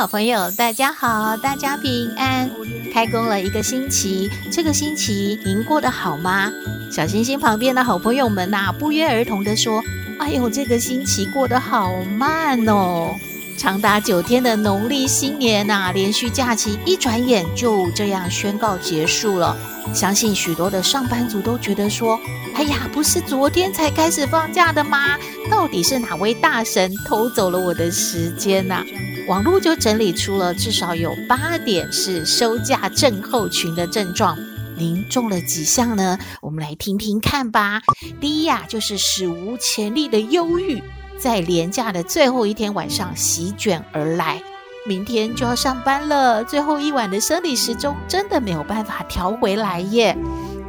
好朋友，大家好，大家平安。开工了一个星期，这个星期您过得好吗？小星星旁边的好朋友们呐、不约而同地说：“哎呦，这个星期过得好慢哦！”长达九天的农历新年呐、啊，连续假期一转眼就这样宣告结束了。相信许多的上班族都觉得说：“哎呀，不是昨天才开始放假的吗？到底是哪位大神偷走了我的时间呐、？”网络就整理出了至少有八点是收假症候群的症状，您中了几项呢？我们来听听看吧。第一呀、啊，就是史无前例的忧郁，在连假的最后一天晚上席卷而来。明天就要上班了，最后一晚的生理时钟真的没有办法调回来耶。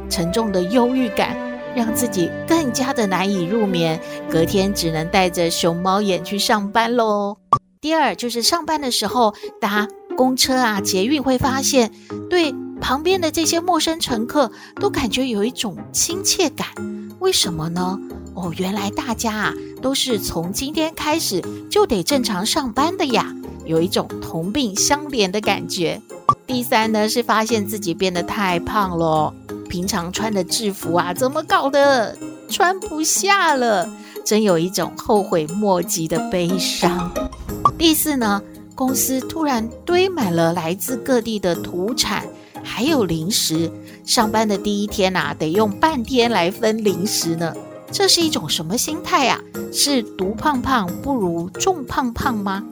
沉重的忧郁感让自己更加的难以入眠，隔天只能带着熊猫眼去上班喽。第二就是上班的时候搭公车啊、捷运，会发现对旁边的这些陌生乘客都感觉有一种亲切感。为什么呢？哦，原来大家啊都是从今天开始就得正常上班的呀，有一种同病相怜的感觉。第三呢是发现自己变得太胖了，平常穿的制服啊怎么搞的穿不下了，真有一种后悔莫及的悲伤。第四呢，公司突然堆满了来自各地的土产，还有零食。上班的第一天呐，得用半天来分零食呢。这是一种什么心态呀？是独胖胖不如众胖胖吗？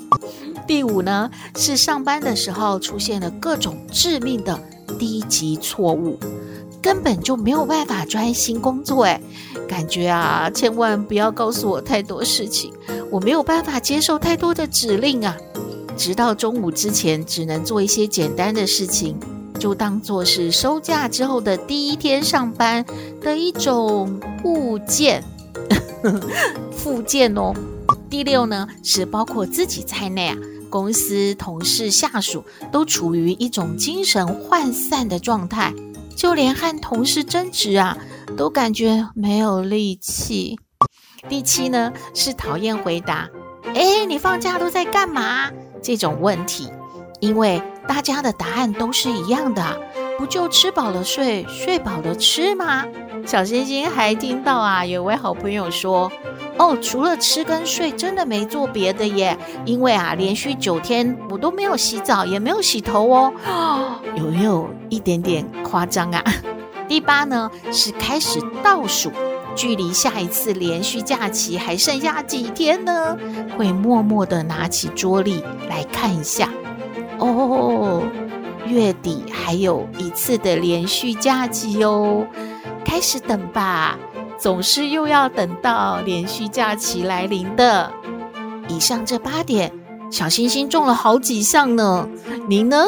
第五呢，是上班的时候出现了各种致命的低级错误，根本就没有办法专心工作。哎，感觉啊，千万不要告诉我太多事情。我没有办法接受太多的指令啊！直到中午之前，只能做一些简单的事情，就当做是收假之后的第一天上班的一种物件、附件哦。第六呢，是包括自己在内啊，公司同事下属都处于一种精神涣散的状态，就连和同事争执啊，都感觉没有力气。第七呢，是讨厌回答“哎，你放假都在干嘛？”这种问题，因为大家的答案都是一样的，不就吃饱了睡，睡饱了吃吗？小星星还听到啊，有位好朋友说：“哦，除了吃跟睡，真的没做别的耶，因为啊，连续九天我都没有洗澡，也没有洗头哦。”有没有一点点夸张啊？第八呢，是开始倒数。距离下一次连续假期还剩下几天呢？会默默的拿起桌历来看一下。哦，月底还有一次的连续假期哦，开始等吧，总是又要等到连续假期来临的。以上这八点，小星星中了好几项呢，您呢？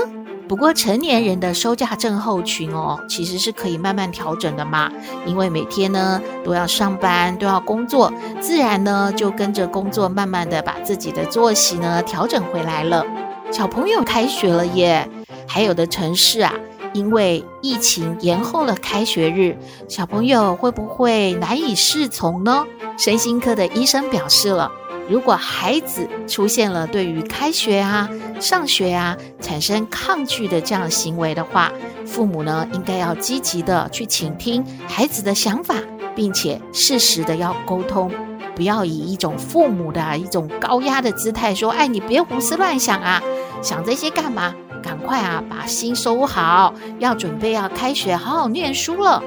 不过成年人的收假症候群哦，其实是可以慢慢调整的嘛。因为每天呢都要上班，都要工作，自然呢就跟着工作，慢慢的把自己的作息呢调整回来了。小朋友开学了耶，还有的城市啊，因为疫情延后了开学日，小朋友会不会难以适从呢？身心科的医生表示了。如果孩子出现了对于开学啊、上学啊产生抗拒的这样行为的话，父母呢应该要积极的去倾听孩子的想法，并且适时的要沟通，不要以一种父母的一种高压的姿态说：“哎，你别胡思乱想啊，想这些干嘛？赶快啊，把心收好，要准备要开学，好好念书了。”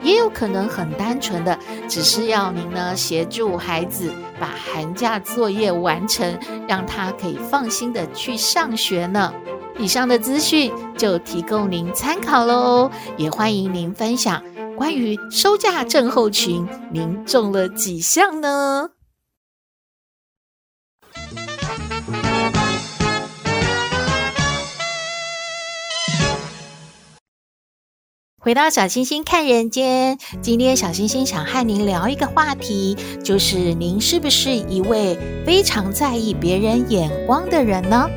也有可能很单纯的，只是要您呢协助孩子把寒假作业完成，让他可以放心的去上学呢。以上的资讯就提供您参考喽，也欢迎您分享关于收假症候群，您中了几项呢？回到小星星看人间，今天小星星想和您聊一个话题，就是您是不是一位非常在意别人眼光的人呢？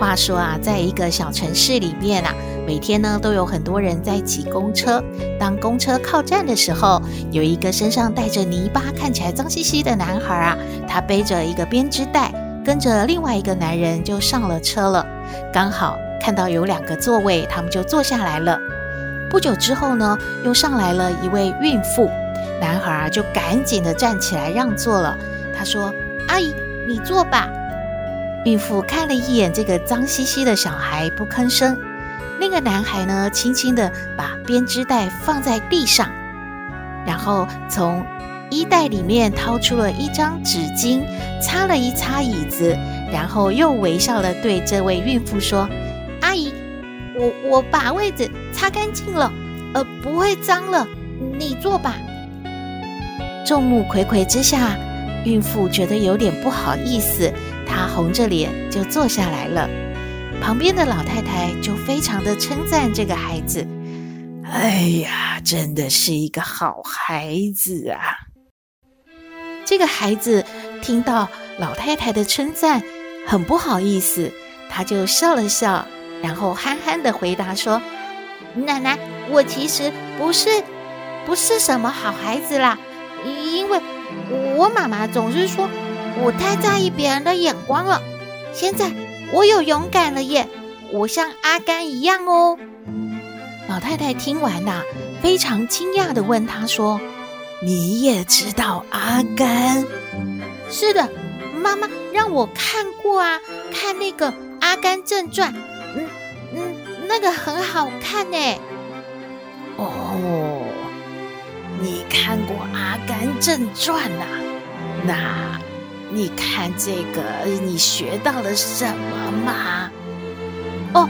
话说啊，在一个小城市里面啊，每天呢都有很多人在挤公车。当公车靠站的时候，有一个身上带着泥巴、看起来脏兮兮的男孩啊，他背着一个编织袋，跟着另外一个男人就上了车了。刚好看到有两个座位，他们就坐下来了。不久之后呢，又上来了一位孕妇，男孩啊就赶紧的站起来让座了。他说：“阿姨，你坐吧。”孕妇看了一眼这个脏兮兮的小孩，不吭声。那个男孩呢，轻轻的把编织袋放在地上，然后从衣袋里面掏出了一张纸巾，擦了一擦椅子，然后又微笑的对这位孕妇说：“阿姨。”我我把位子擦干净了，呃，不会脏了，你坐吧。众目睽睽之下，孕妇觉得有点不好意思，她红着脸就坐下来了。旁边的老太太就非常的称赞这个孩子：“哎呀，真的是一个好孩子啊！”这个孩子听到老太太的称赞，很不好意思，他就笑了笑。然后憨憨的回答说：“奶奶，我其实不是，不是什么好孩子啦，因为我妈妈总是说我太在意别人的眼光了。现在我有勇敢了耶，我像阿甘一样哦。”老太太听完呐，非常惊讶的问她说：“你也知道阿甘？”“是的，妈妈让我看过啊，看那个《阿甘正传》。”那个很好看呢。哦，你看过《阿甘正传》呐？那你看这个，你学到了什么吗？哦，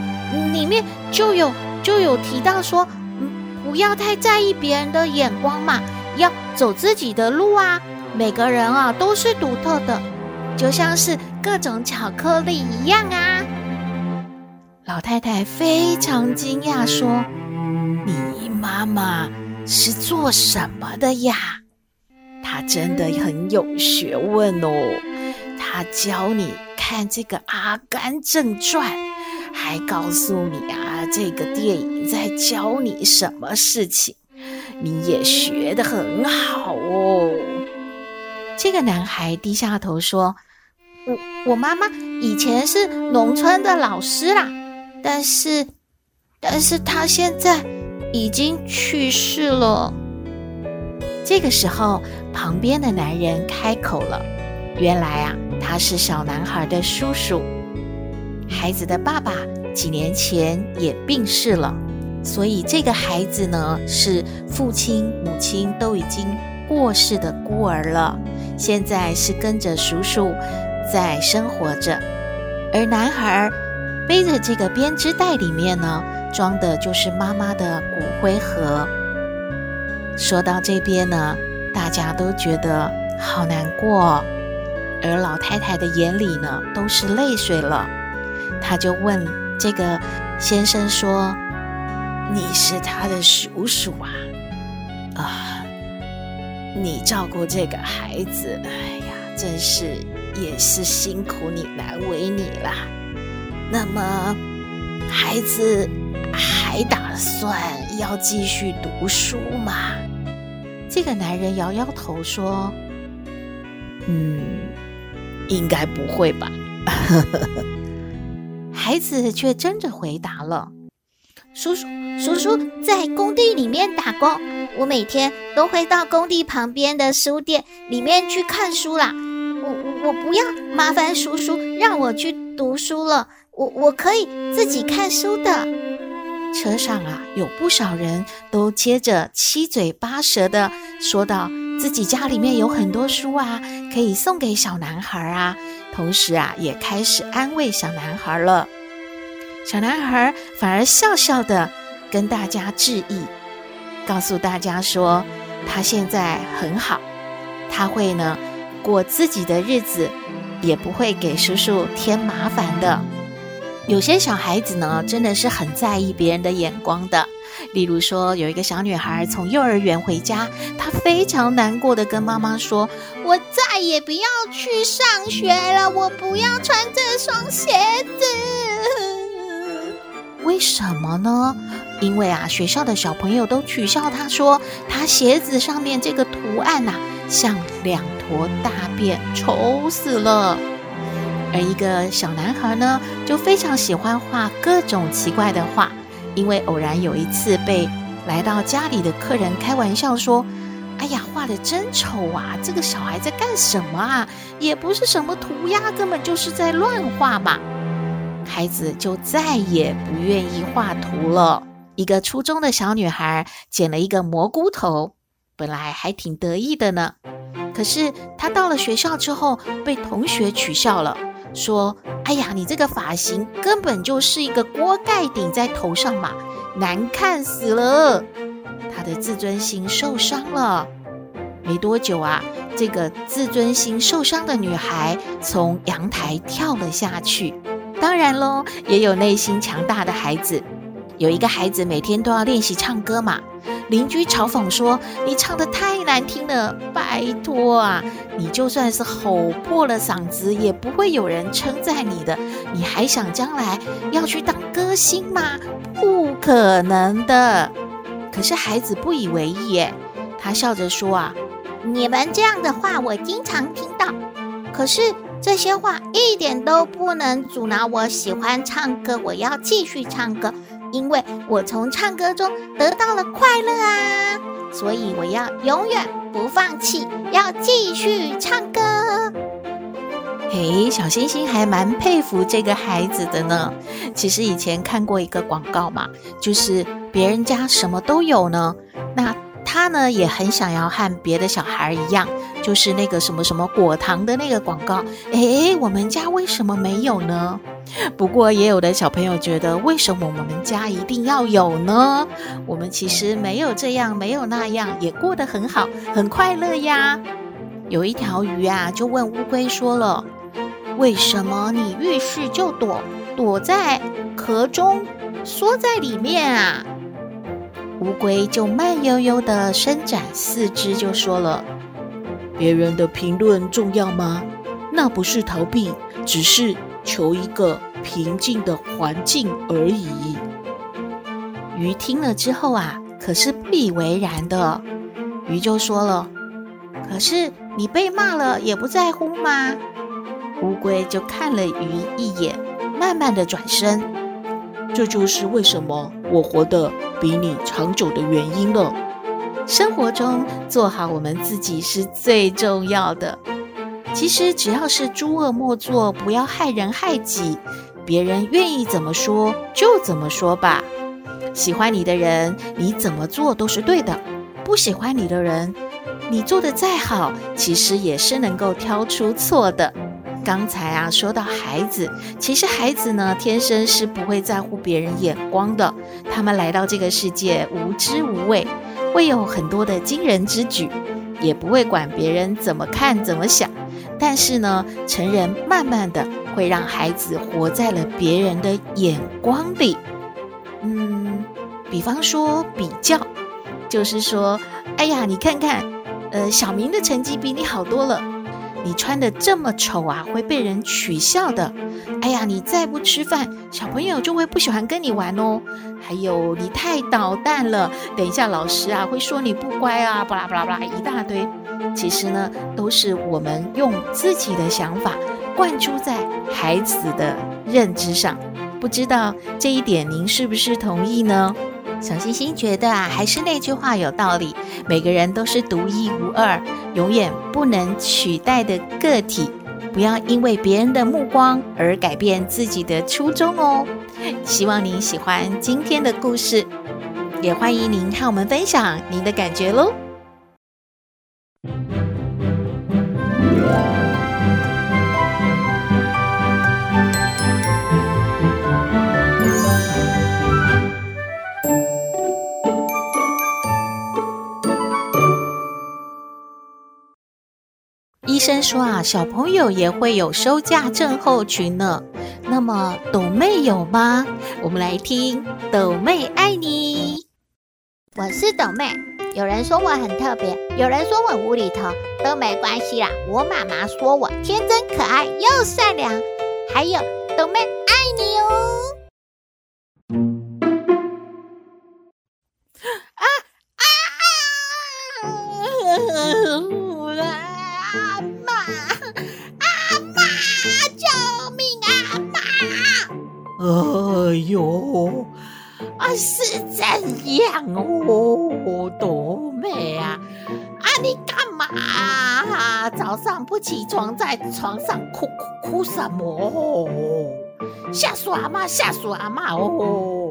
里面就有就有提到说，嗯，不要太在意别人的眼光嘛，要走自己的路啊。每个人啊都是独特的，就像是各种巧克力一样啊。老太太非常惊讶，说：“你妈妈是做什么的呀？她真的很有学问哦。她教你看这个《阿甘正传》，还告诉你啊，这个电影在教你什么事情。你也学得很好哦。”这个男孩低下头说：“我我妈妈以前是农村的老师啦。”但是，但是他现在已经去世了。这个时候，旁边的男人开口了：“原来啊，他是小男孩的叔叔。孩子的爸爸几年前也病逝了，所以这个孩子呢，是父亲、母亲都已经过世的孤儿了。现在是跟着叔叔在生活着，而男孩。”背着这个编织袋里面呢，装的就是妈妈的骨灰盒。说到这边呢，大家都觉得好难过，而老太太的眼里呢都是泪水了。她就问这个先生说：“你是他的叔叔啊？啊，你照顾这个孩子，哎呀，真是也是辛苦你，难为你了。”那么，孩子还打算要继续读书吗？这个男人摇摇头说：“嗯，应该不会吧。”孩子却争着回答了：“叔叔，叔叔在工地里面打工，我每天都会到工地旁边的书店里面去看书啦。我我不要麻烦叔叔让我去读书了。”我我可以自己看书的。车上啊，有不少人都接着七嘴八舌的说道，自己家里面有很多书啊，可以送给小男孩啊。同时啊，也开始安慰小男孩了。小男孩反而笑笑的跟大家致意，告诉大家说他现在很好，他会呢过自己的日子，也不会给叔叔添麻烦的。有些小孩子呢，真的是很在意别人的眼光的。例如说，有一个小女孩从幼儿园回家，她非常难过的跟妈妈说：“我再也不要去上学了，我不要穿这双鞋子。”为什么呢？因为啊，学校的小朋友都取笑她说，她鞋子上面这个图案呐、像两坨大便，丑死了。而一个小男孩呢，就非常喜欢画各种奇怪的画。因为偶然有一次被来到家里的客人开玩笑说：“哎呀，画的真丑啊！这个小孩在干什么啊？也不是什么涂鸦，根本就是在乱画嘛。”孩子就再也不愿意画图了。一个初中的小女孩剪了一个蘑菇头，本来还挺得意的呢。可是她到了学校之后，被同学取笑了。说：“哎呀，你这个发型根本就是一个锅盖顶在头上嘛，难看死了！”她的自尊心受伤了。没多久啊，这个自尊心受伤的女孩从阳台跳了下去。当然喽，也有内心强大的孩子。有一个孩子每天都要练习唱歌嘛。邻居嘲讽说：“你唱得太难听了，拜托啊！你就算是吼破了嗓子，也不会有人称赞你的。你还想将来要去当歌星吗？不可能的。”可是孩子不以为意，耶，他笑着说：“啊，你们这样的话我经常听到，可是这些话一点都不能阻挠我喜欢唱歌，我要继续唱歌。”因为我从唱歌中得到了快乐啊，所以我要永远不放弃，要继续唱歌。嘿，小星星还蛮佩服这个孩子的呢。其实以前看过一个广告嘛，就是别人家什么都有呢，那他呢也很想要和别的小孩一样，就是那个什么什么果糖的那个广告。诶，我们家为什么没有呢？不过，也有的小朋友觉得，为什么我们家一定要有呢？我们其实没有这样，没有那样，也过得很好，很快乐呀。有一条鱼啊，就问乌龟说了：“为什么你遇事就躲，躲在壳中，缩在里面啊？”乌龟就慢悠悠地伸展四肢，就说了：“别人的评论重要吗？那不是逃避，只是……”求一个平静的环境而已。鱼听了之后啊，可是不以为然的。鱼就说了：“可是你被骂了也不在乎吗？”乌龟就看了鱼一眼，慢慢的转身。这就是为什么我活得比你长久的原因了。生活中做好我们自己是最重要的。其实只要是诸恶莫作，不要害人害己，别人愿意怎么说就怎么说吧。喜欢你的人，你怎么做都是对的；不喜欢你的人，你做得再好，其实也是能够挑出错的。刚才啊，说到孩子，其实孩子呢，天生是不会在乎别人眼光的。他们来到这个世界，无知无畏，会有很多的惊人之举，也不会管别人怎么看怎么想。但是呢，成人慢慢的会让孩子活在了别人的眼光里。嗯，比方说比较，就是说，哎呀，你看看，呃，小明的成绩比你好多了，你穿得这么丑啊，会被人取笑的。哎呀，你再不吃饭，小朋友就会不喜欢跟你玩哦。还有，你太捣蛋了，等一下老师啊会说你不乖啊，巴拉巴拉巴拉一大堆。其实呢，都是我们用自己的想法灌输在孩子的认知上。不知道这一点您是不是同意呢？小星星觉得啊，还是那句话有道理，每个人都是独一无二、永远不能取代的个体。不要因为别人的目光而改变自己的初衷哦。希望您喜欢今天的故事，也欢迎您和我们分享您的感觉喽。生说啊，小朋友也会有收假症候群呢。那么，抖妹有吗？我们来听《抖妹爱你》。我是抖妹。有人说我很特别，有人说我无厘头，都没关系啦。我妈妈说我天真可爱又善良，还有抖妹哎呦！啊，是怎样哦，多美啊？啊，你干嘛啊？早上不起床，在床上哭哭哭什么？吓死阿妈，吓死阿妈哦！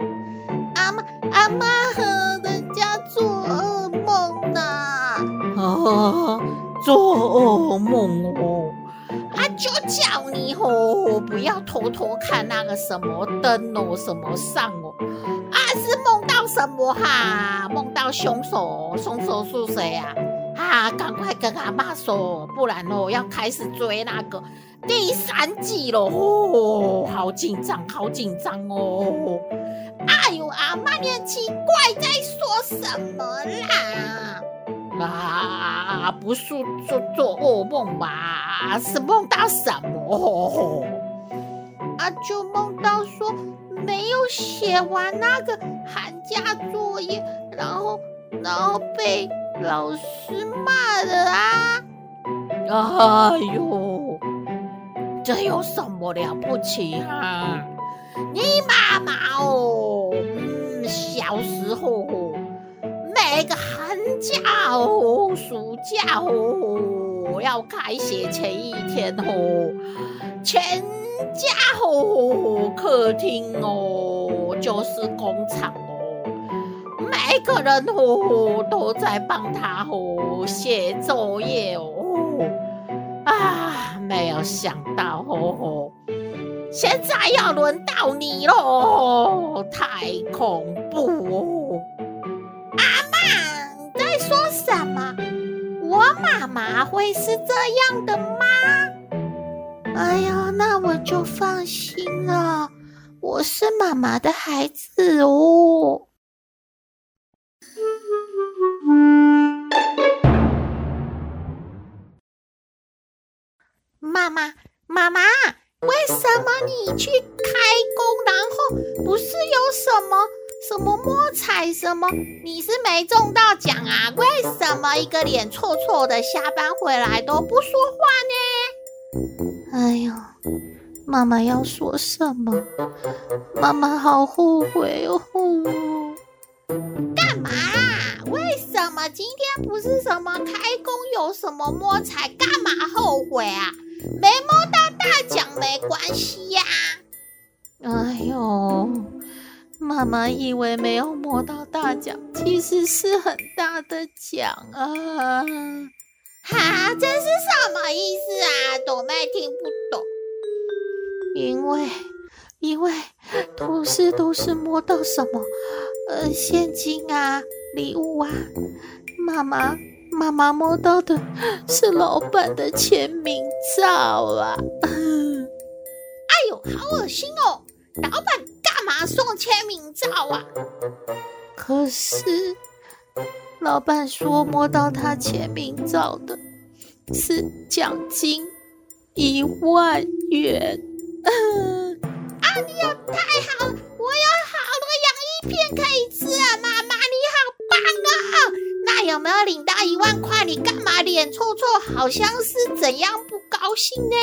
阿妈，阿妈和人家做噩梦呢。啊，做噩梦哦。不要偷偷看那个什么灯哦，什么上哦。啊，是梦到什么哈？梦到凶手，凶手是谁呀？啊，赶快跟阿妈说，不然哦要开始追那个第三季了哦，好紧张，好紧张哦！哎呦，阿妈你很奇怪，在说什么啦？啊，不是做做噩梦吧？是梦到什么？啊，就梦到说。没有写完那个寒假作业，然后然后被老师骂了啊！哎呦，这有什么了不起啊？你妈妈哦，嗯，小时候每个寒假哦、暑假哦，要开学前一天哦，全。家哦，客厅哦，就是工厂哦，每个人哦都在帮他哦写作业哦，啊，没有想到哦，现在要轮到你喽，太恐怖哦！阿妈，你在说什么？我妈妈会是这样的吗？哎呀，那我就放心了。我是妈妈的孩子哦。妈妈，妈妈，为什么你去开工，然后不是有什么什么摸彩什么？你是没中到奖啊？为什么一个脸臭臭的下班回来都不说话呢？哎呦，妈妈要说什么？妈妈好后悔哦！干嘛？为什么今天不是什么开工，有什么摸彩？干嘛后悔啊？没摸到大奖没关系呀。哎呦，妈妈以为没有摸到大奖，其实是很大的奖啊。哈，这是什么意思啊？朵妹听不懂。因为，因为都是都是摸到什么，呃，现金啊，礼物啊。妈妈，妈妈摸到的是老板的签名照啊。哎呦，好恶心哦！老板干嘛送签名照啊？可是。老板说摸到他签名照的是奖金一万元。啊，你也太好了，我有好多洋芋片可以吃啊！妈妈你好棒啊！那有没有领到一万块？你干嘛脸臭臭？好像是怎样不高兴呢？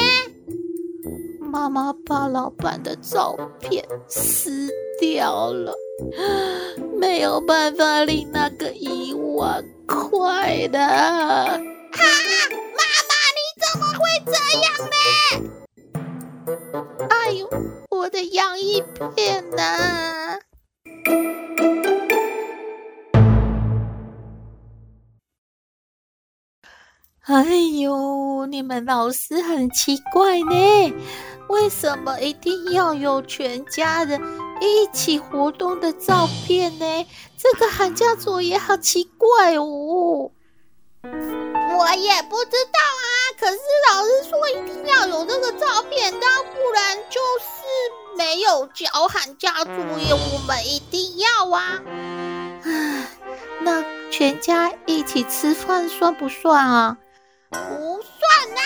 妈妈把老板的照片撕掉了。没有办法领那个一万块的，哈！妈妈，你怎么会这样呢？哎呦，我的洋芋片呢？哎呦，你们老师很奇怪呢，为什么一定要有全家人？一起活动的照片呢？这个寒假作业好奇怪哦！我也不知道啊。可是老师说一定要有这个照片，要不然就是没有交寒假作业。我们一定要啊！唉，那全家一起吃饭算不算啊？不算啊，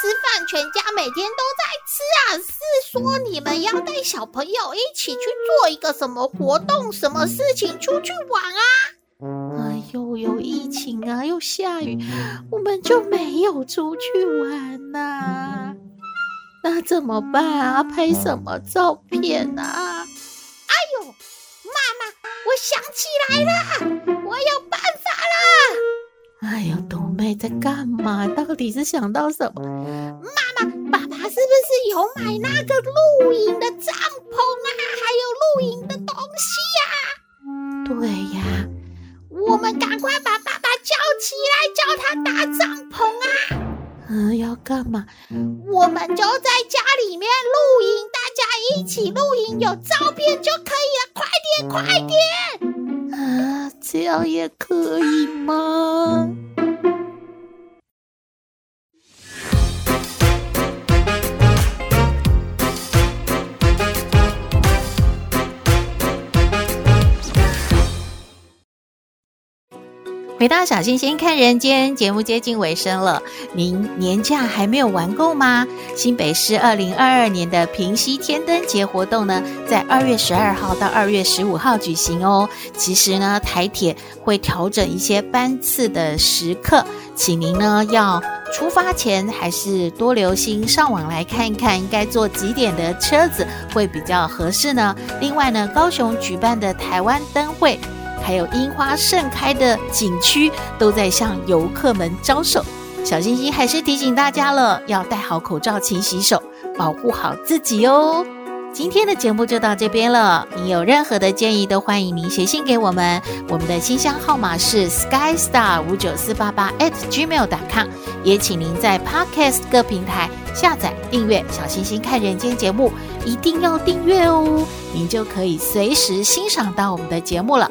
吃饭全家每天都在吃啊。是说你们要带小朋友一起去做一个什么活动、什么事情出去玩啊？哎呦，有疫情啊，又下雨，我们就没有出去玩呐、那怎么办啊？拍什么照片啊？哎呦，妈妈，我想起来了，我有办法了。哎呦，懂妹在干嘛？到底是想到什么？妈妈，爸爸是不是有买那个露营的帐篷啊？还有露营的东西呀？对呀，我们赶快把爸爸叫起来，叫他搭帐篷啊！嗯，要干嘛？我们就在家里面露营，大家一起露营，有照片就可以了。快点，快点！啊，这样也可以吗？回到小星星看人间节目接近尾声了，您年假还没有玩够吗？新北市二零二二年的平溪天灯节活动呢，在二月十二号到二月十五号举行哦。其实呢，台铁会调整一些班次的时刻，请您呢要出发前还是多留心上网来看一看，应该坐几点的车子会比较合适呢？另外呢，高雄举办的台湾灯会。还有樱花盛开的景区都在向游客们招手。小星星还是提醒大家了，要戴好口罩、勤洗手，保护好自己哦。今天的节目就到这边了。您有任何的建议，都欢迎您写信给我们。我们的信箱号码是 skystar 五九四八八 at gmail.com。也请您在 Podcast 各平台下载订阅《小星星看人间》节目，一定要订阅哦，您就可以随时欣赏到我们的节目了。